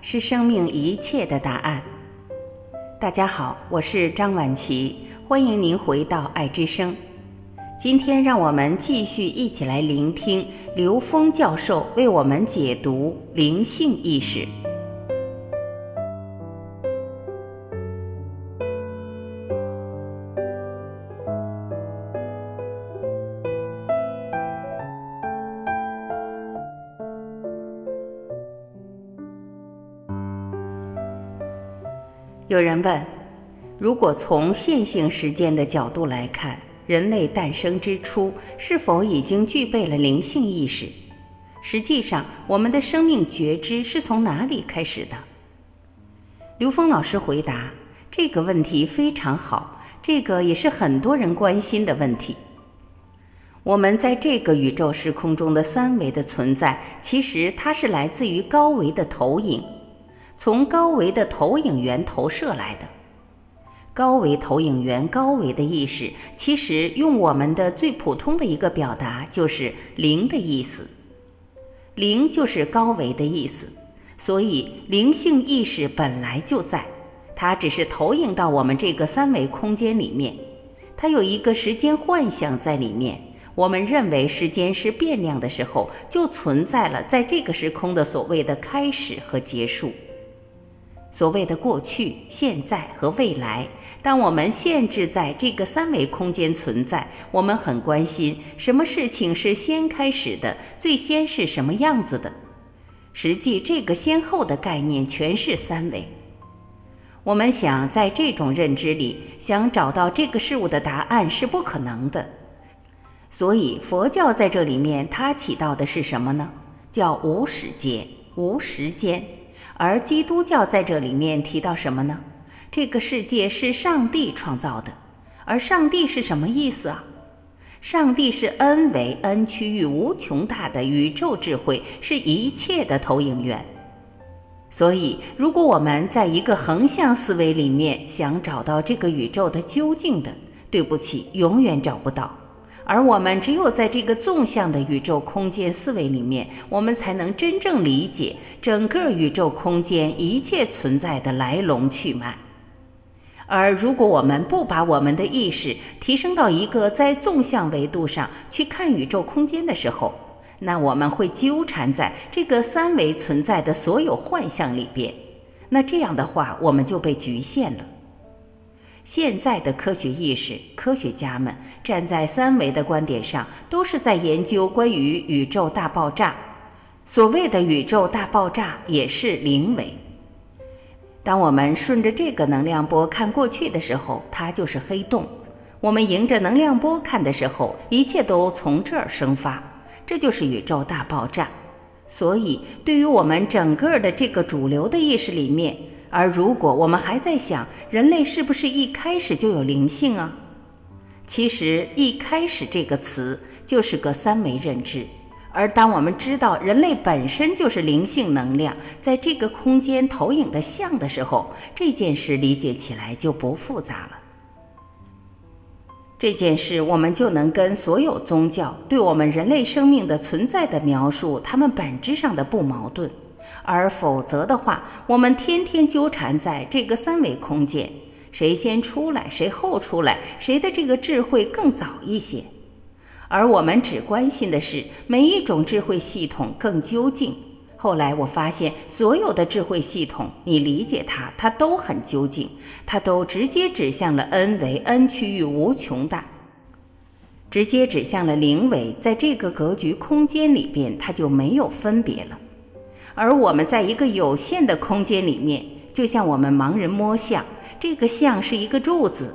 是生命一切的答案。大家好，我是张晚琪，欢迎您回到爱之声。今天，让我们继续一起来聆听刘峰教授为我们解读灵性意识。有人问：如果从线性时间的角度来看，人类诞生之初是否已经具备了灵性意识？实际上，我们的生命觉知是从哪里开始的？刘峰老师回答这个问题非常好，这个也是很多人关心的问题。我们在这个宇宙时空中的三维的存在，其实它是来自于高维的投影。从高维的投影源投射来的，高维投影源，高维的意识，其实用我们的最普通的一个表达就是“灵”的意思，“灵”就是高维的意思。所以灵性意识本来就在，它只是投影到我们这个三维空间里面，它有一个时间幻想在里面。我们认为时间是变量的时候，就存在了在这个时空的所谓的开始和结束。所谓的过去、现在和未来，当我们限制在这个三维空间存在，我们很关心什么事情是先开始的，最先是什么样子的。实际这个先后的概念全是三维。我们想在这种认知里想找到这个事物的答案是不可能的。所以佛教在这里面它起到的是什么呢？叫无始劫、无时间。而基督教在这里面提到什么呢？这个世界是上帝创造的，而上帝是什么意思啊？上帝是 n 为 n 区域无穷大的宇宙智慧，是一切的投影源。所以，如果我们在一个横向思维里面想找到这个宇宙的究竟的，对不起，永远找不到。而我们只有在这个纵向的宇宙空间思维里面，我们才能真正理解整个宇宙空间一切存在的来龙去脉。而如果我们不把我们的意识提升到一个在纵向维度上去看宇宙空间的时候，那我们会纠缠在这个三维存在的所有幻象里边。那这样的话，我们就被局限了。现在的科学意识，科学家们站在三维的观点上，都是在研究关于宇宙大爆炸。所谓的宇宙大爆炸也是零维。当我们顺着这个能量波看过去的时候，它就是黑洞；我们迎着能量波看的时候，一切都从这儿生发，这就是宇宙大爆炸。所以，对于我们整个的这个主流的意识里面，而如果我们还在想人类是不是一开始就有灵性啊？其实“一开始”这个词就是个三维认知。而当我们知道人类本身就是灵性能量在这个空间投影的像的时候，这件事理解起来就不复杂了。这件事我们就能跟所有宗教对我们人类生命的存在的描述，它们本质上的不矛盾。而否则的话，我们天天纠缠在这个三维空间，谁先出来，谁后出来，谁的这个智慧更早一些？而我们只关心的是每一种智慧系统更究竟。后来我发现，所有的智慧系统，你理解它，它都很究竟，它都直接指向了 n 为 n 区域无穷大，直接指向了零维，在这个格局空间里边，它就没有分别了。而我们在一个有限的空间里面，就像我们盲人摸象，这个象是一个柱子，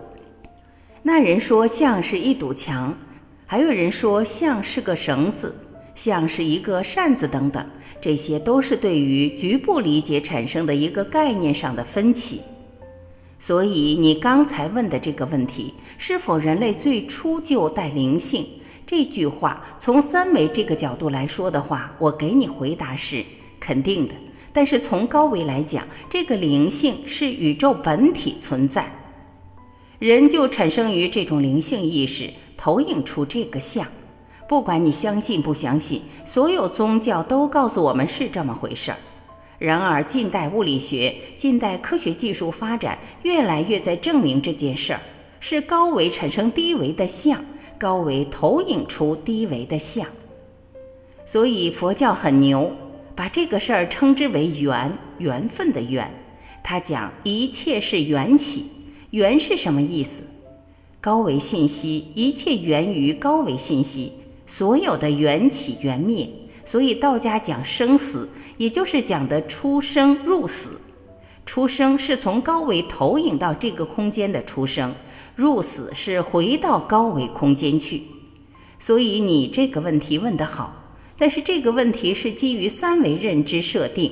那人说象是一堵墙，还有人说象是个绳子，象是一个扇子等等，这些都是对于局部理解产生的一个概念上的分歧。所以你刚才问的这个问题，是否人类最初就带灵性？这句话从三维这个角度来说的话，我给你回答是。肯定的，但是从高维来讲，这个灵性是宇宙本体存在，人就产生于这种灵性意识，投影出这个像。不管你相信不相信，所有宗教都告诉我们是这么回事儿。然而，近代物理学、近代科学技术发展，越来越在证明这件事儿是高维产生低维的像，高维投影出低维的像。所以佛教很牛，把这个事儿称之为缘，缘分的缘。他讲一切是缘起，缘是什么意思？高维信息，一切源于高维信息，所有的缘起缘灭。所以道家讲生死。也就是讲的出生入死，出生是从高维投影到这个空间的出生，入死是回到高维空间去。所以你这个问题问得好，但是这个问题是基于三维认知设定，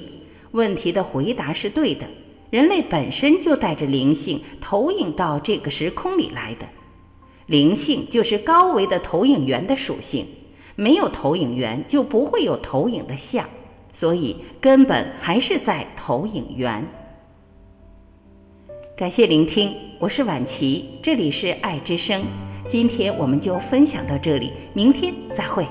问题的回答是对的。人类本身就带着灵性投影到这个时空里来的，灵性就是高维的投影源的属性，没有投影源就不会有投影的像。所以根本还是在投影源。感谢聆听，我是晚琪，这里是爱之声。今天我们就分享到这里，明天再会。